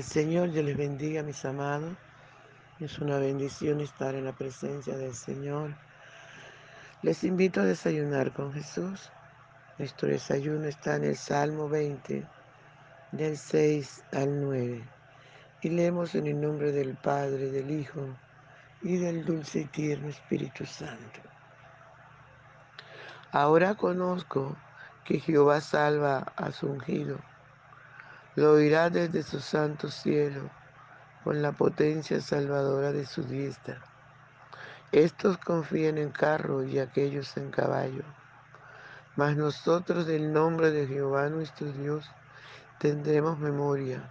El Señor yo les bendiga, mis amados. Es una bendición estar en la presencia del Señor. Les invito a desayunar con Jesús. Nuestro desayuno está en el Salmo 20, del 6 al 9. Y leemos en el nombre del Padre, del Hijo y del dulce y tierno Espíritu Santo. Ahora conozco que Jehová salva a su ungido. Lo oirá desde su santo cielo con la potencia salvadora de su diestra. Estos confían en carro y aquellos en caballo. Mas nosotros del nombre de Jehová nuestro Dios tendremos memoria.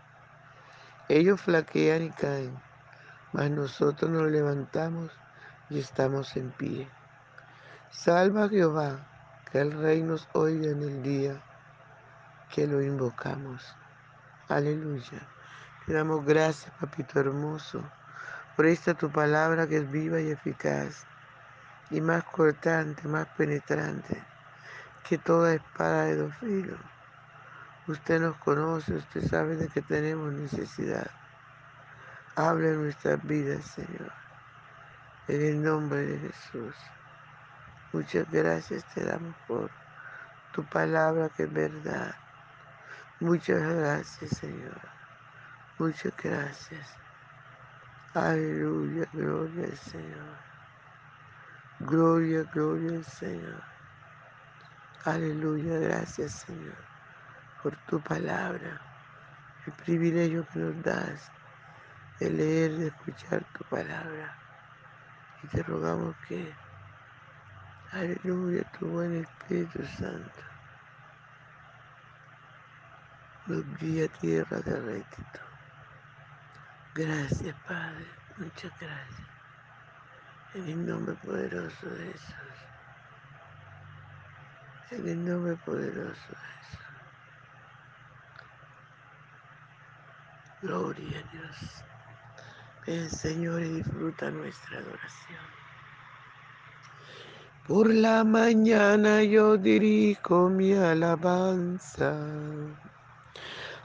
Ellos flaquean y caen, mas nosotros nos levantamos y estamos en pie. Salva Jehová, que el rey nos oiga en el día que lo invocamos. Aleluya. Te damos gracias, papito hermoso, por esta tu palabra que es viva y eficaz y más cortante, más penetrante que toda espada de dos filos. Usted nos conoce, usted sabe de que tenemos necesidad. Hable en nuestras vidas, Señor. En el nombre de Jesús. Muchas gracias te damos por tu palabra que es verdad. Muchas gracias, Señor. Muchas gracias. Aleluya, gloria al Señor. Gloria, gloria al Señor. Aleluya, gracias Señor por tu palabra, el privilegio que nos das de leer, de escuchar tu palabra. Y te rogamos que, aleluya, tu buen Espíritu Santo nos guíe a tierra de rectitud. Gracias, Padre. Muchas gracias. En el nombre poderoso de Jesús. En el nombre poderoso de Jesús. Gloria a Dios. Ven, Señor, disfruta nuestra adoración. Por la mañana yo dirijo mi alabanza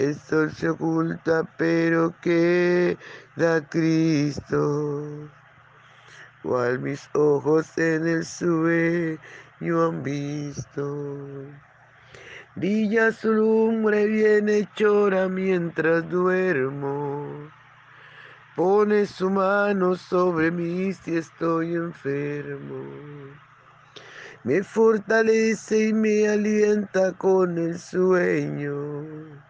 El sol se oculta, pero queda Cristo, cual mis ojos en el sueño han visto. Brilla su lumbre bien chora mientras duermo. Pone su mano sobre mí si estoy enfermo. Me fortalece y me alienta con el sueño.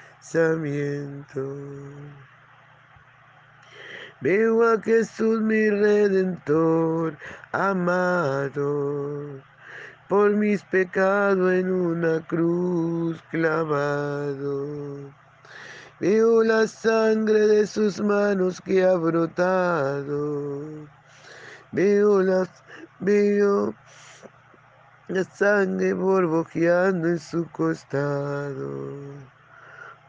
Veo a Jesús mi redentor amado, por mis pecados en una cruz clavado. Veo la sangre de sus manos que ha brotado. Veo las, veo la sangre borbojeando en su costado.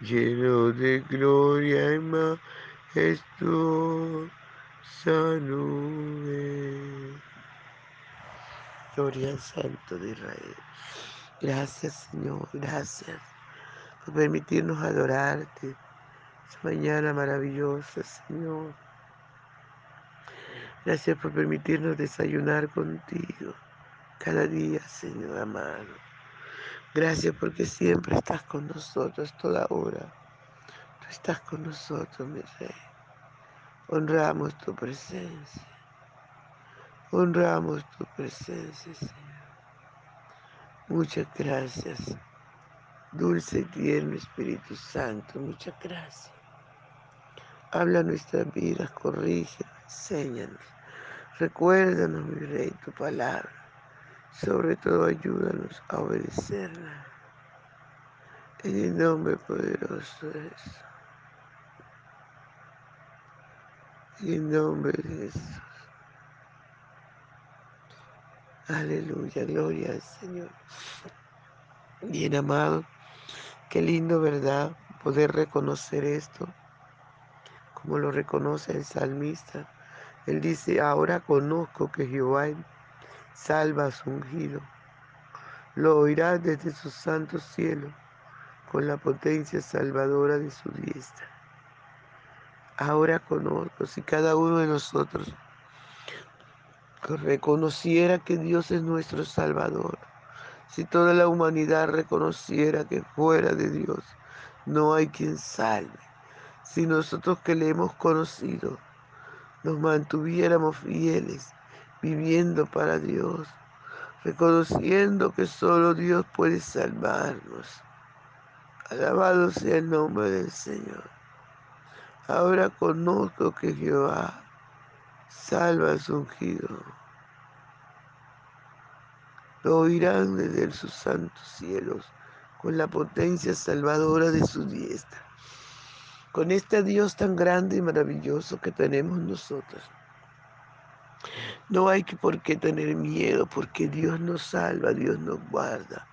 lleno de gloria y majestuosa nube. Gloria al Santo de Israel. Gracias Señor, gracias por permitirnos adorarte. Esta mañana maravillosa, Señor. Gracias por permitirnos desayunar contigo cada día, Señor amado. Gracias porque siempre estás con nosotros, toda hora. Tú estás con nosotros, mi Rey. Honramos tu presencia. Honramos tu presencia, Señor. Muchas gracias. Dulce y tierno Espíritu Santo, muchas gracias. Habla nuestras vidas, corrige, enséñanos. Recuérdanos, mi Rey, tu palabra. Sobre todo ayúdanos a obedecerla. En el nombre poderoso de Jesús. En el nombre de Jesús. Aleluya, gloria al Señor. Bien amado, qué lindo, ¿verdad? Poder reconocer esto, como lo reconoce el salmista. Él dice, ahora conozco que Jehová salva a su ungido. Lo oirás desde su santo cielo con la potencia salvadora de su diestra. Ahora conozco, si cada uno de nosotros reconociera que Dios es nuestro Salvador, si toda la humanidad reconociera que fuera de Dios no hay quien salve, si nosotros que le hemos conocido nos mantuviéramos fieles, viviendo para Dios, reconociendo que solo Dios puede salvarnos. Alabado sea el nombre del Señor. Ahora conozco que Jehová salva a su ungido. Lo oirán desde sus santos cielos con la potencia salvadora de su diestra. Con este Dios tan grande y maravilloso que tenemos nosotros. No hay que por qué tener miedo porque Dios nos salva, Dios nos guarda.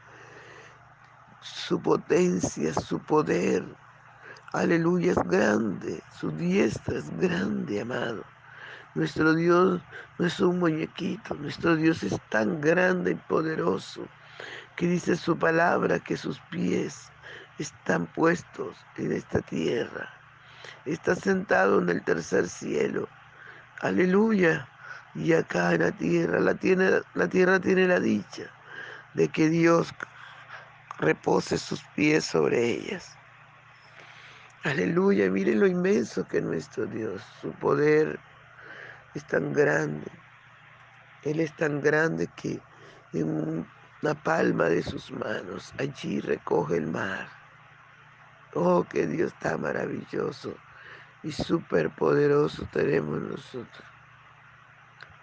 Su potencia, su poder, aleluya, es grande. Su diestra es grande, amado. Nuestro Dios no es un muñequito, nuestro Dios es tan grande y poderoso que dice su palabra que sus pies están puestos en esta tierra. Está sentado en el tercer cielo. Aleluya. Y acá en la tierra, la, tiene, la tierra tiene la dicha de que Dios repose sus pies sobre ellas. Aleluya, miren lo inmenso que es nuestro Dios. Su poder es tan grande. Él es tan grande que en la palma de sus manos allí recoge el mar. Oh, que Dios tan maravilloso y superpoderoso tenemos nosotros.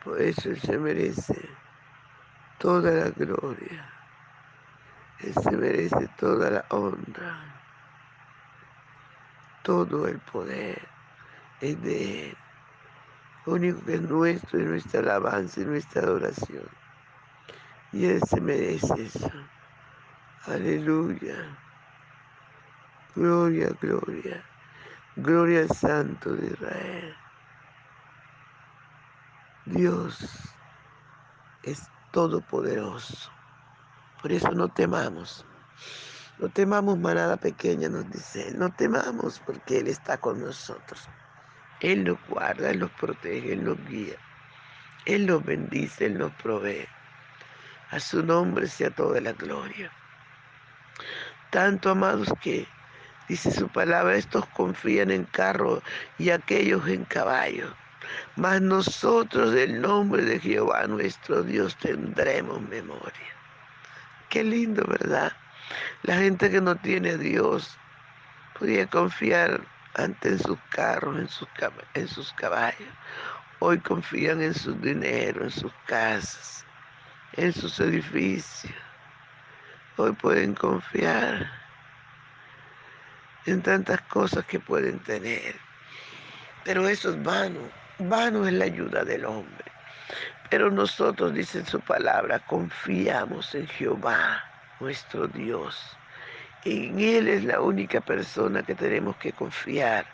Por eso se merece toda la gloria. Él se merece toda la honra. Todo el poder es de Él. Lo único que es nuestro es nuestra alabanza y nuestra adoración. Y Él se merece eso. Aleluya. Gloria, gloria. Gloria al Santo de Israel. Dios es todopoderoso. Por eso no temamos. No temamos manada pequeña, nos dice No temamos porque Él está con nosotros. Él nos guarda, Él nos protege, Él nos guía. Él nos bendice, Él nos provee. A su nombre sea toda la gloria. Tanto, amados, que dice su palabra, estos confían en carro y aquellos en caballo. Mas nosotros del nombre de Jehová nuestro Dios tendremos memoria. Qué lindo, ¿verdad? La gente que no tiene a Dios podía confiar antes en sus carros, en sus, en sus caballos. Hoy confían en su dinero, en sus casas, en sus edificios. Hoy pueden confiar en tantas cosas que pueden tener. Pero eso es vano. Vano es la ayuda del hombre. Pero nosotros, dice su palabra, confiamos en Jehová, nuestro Dios. En Él es la única persona que tenemos que confiar.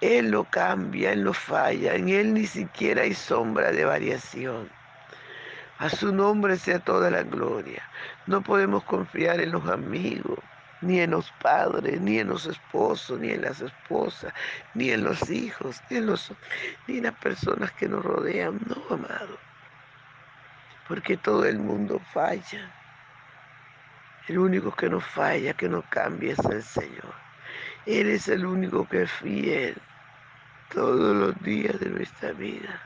Él no cambia, Él no falla, en Él ni siquiera hay sombra de variación. A su nombre sea toda la gloria. No podemos confiar en los amigos, ni en los padres, ni en los esposos, ni en las esposas, ni en los hijos, ni en, los, ni en las personas que nos rodean. No, amado. Porque todo el mundo falla. El único que no falla, que no cambia es el Señor. Él es el único que es fiel todos los días de nuestra vida.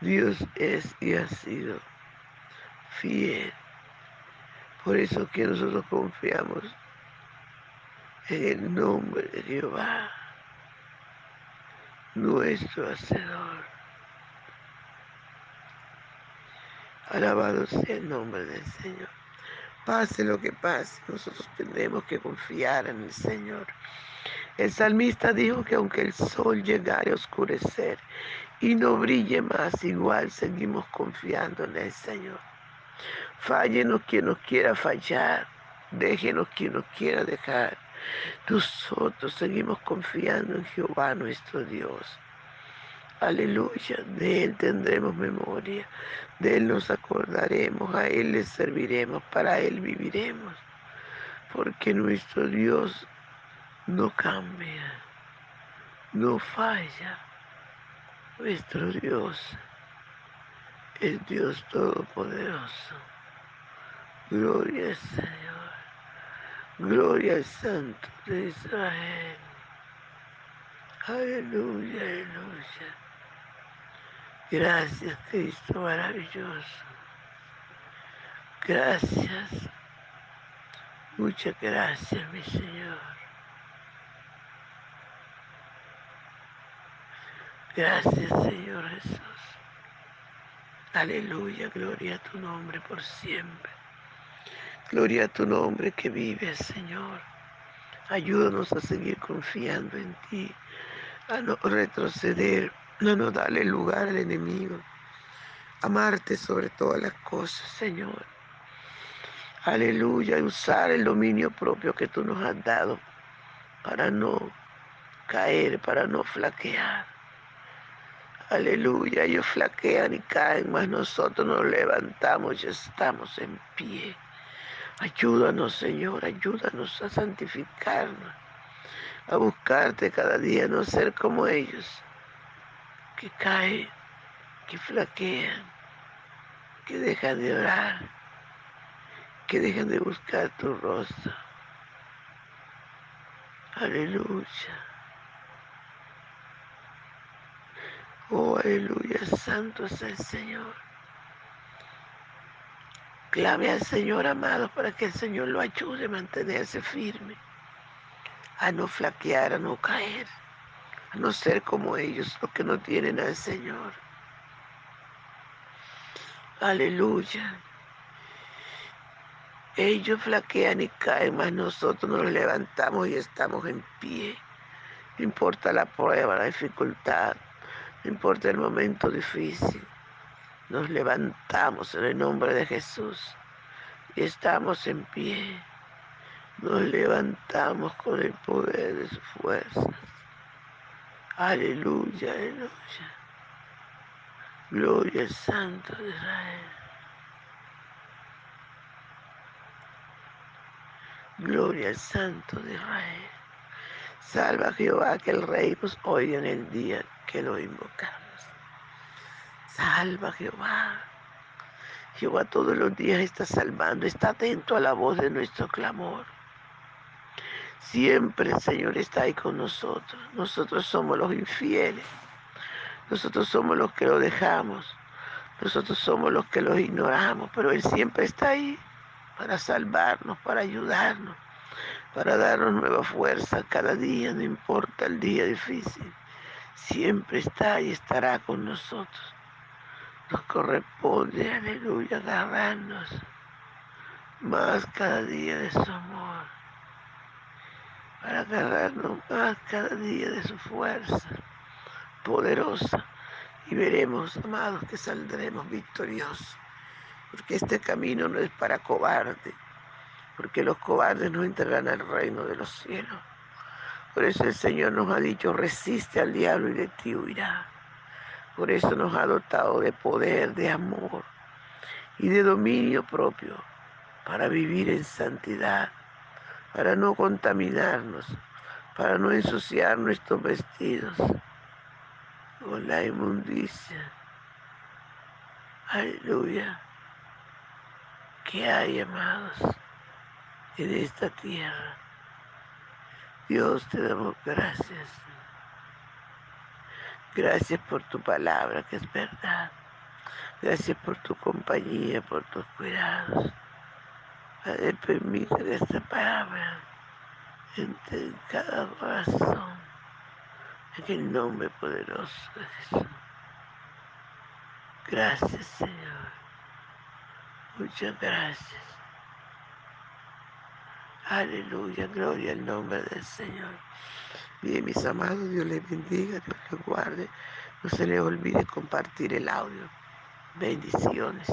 Dios es y ha sido fiel. Por eso que nosotros confiamos en el nombre de Jehová, nuestro Hacedor. Alabado sea el nombre del Señor. Pase lo que pase, nosotros tenemos que confiar en el Señor. El salmista dijo que aunque el sol llegare a oscurecer y no brille más, igual seguimos confiando en el Señor. Fállenos quien nos quiera fallar, déjenos quien nos quiera dejar. Nosotros seguimos confiando en Jehová nuestro Dios. Aleluya, de Él tendremos memoria, de Él nos acordaremos, a Él le serviremos, para Él viviremos, porque nuestro Dios no cambia, no falla. Nuestro Dios es Dios Todopoderoso. Gloria al Señor. Gloria al Santo de Israel. Aleluya, aleluya. Gracias, Cristo maravilloso. Gracias. Muchas gracias, mi Señor. Gracias, Señor Jesús. Aleluya, gloria a tu nombre por siempre. Gloria a tu nombre que vive, Señor. Ayúdanos a seguir confiando en ti, a no retroceder, no nos darle lugar al enemigo. Amarte sobre todas las cosas, Señor. Aleluya, usar el dominio propio que tú nos has dado para no caer, para no flaquear. Aleluya, ellos flaquean y caen, mas nosotros nos levantamos y estamos en pie. Ayúdanos, Señor, ayúdanos a santificarnos, a buscarte cada día, no ser como ellos, que caen, que flaquean, que dejan de orar, que dejan de buscar tu rostro. Aleluya. Oh, aleluya, santo es el Señor. Clame al Señor, amado, para que el Señor lo ayude a mantenerse firme, a no flaquear, a no caer, a no ser como ellos, los que no tienen al Señor. Aleluya. Ellos flaquean y caen, mas nosotros nos levantamos y estamos en pie. No importa la prueba, la dificultad, no importa el momento difícil. Nos levantamos en el nombre de Jesús y estamos en pie. Nos levantamos con el poder de su fuerza. Aleluya, aleluya. Gloria al Santo de Israel. Gloria al Santo de Israel. Salva Jehová que el Rey nos oiga en el día que lo invocamos. Salva Jehová. Jehová todos los días está salvando, está atento a la voz de nuestro clamor. Siempre el Señor está ahí con nosotros. Nosotros somos los infieles. Nosotros somos los que lo dejamos. Nosotros somos los que los ignoramos, pero Él siempre está ahí para salvarnos, para ayudarnos, para darnos nueva fuerza cada día, no importa el día difícil. Siempre está y estará con nosotros. Nos corresponde, aleluya, agarrarnos más cada día de su amor, para agarrarnos más cada día de su fuerza poderosa. Y veremos, amados, que saldremos victoriosos, porque este camino no es para cobardes, porque los cobardes no entrarán al reino de los cielos. Por eso el Señor nos ha dicho, resiste al diablo y de ti huirá. Por eso nos ha dotado de poder, de amor y de dominio propio para vivir en santidad, para no contaminarnos, para no ensuciar nuestros vestidos con la inmundicia. Aleluya. Que hay, amados, en esta tierra. Dios te damos gracias. Gracias por tu palabra, que es verdad. Gracias por tu compañía, por tus cuidados. Padre, permite que esta palabra entre en cada corazón. En el nombre poderoso de Jesús. Gracias, Señor. Muchas gracias. Aleluya, gloria al nombre del Señor. Bien, mis amados, Dios les bendiga, Dios les guarde. No se les olvide compartir el audio. Bendiciones.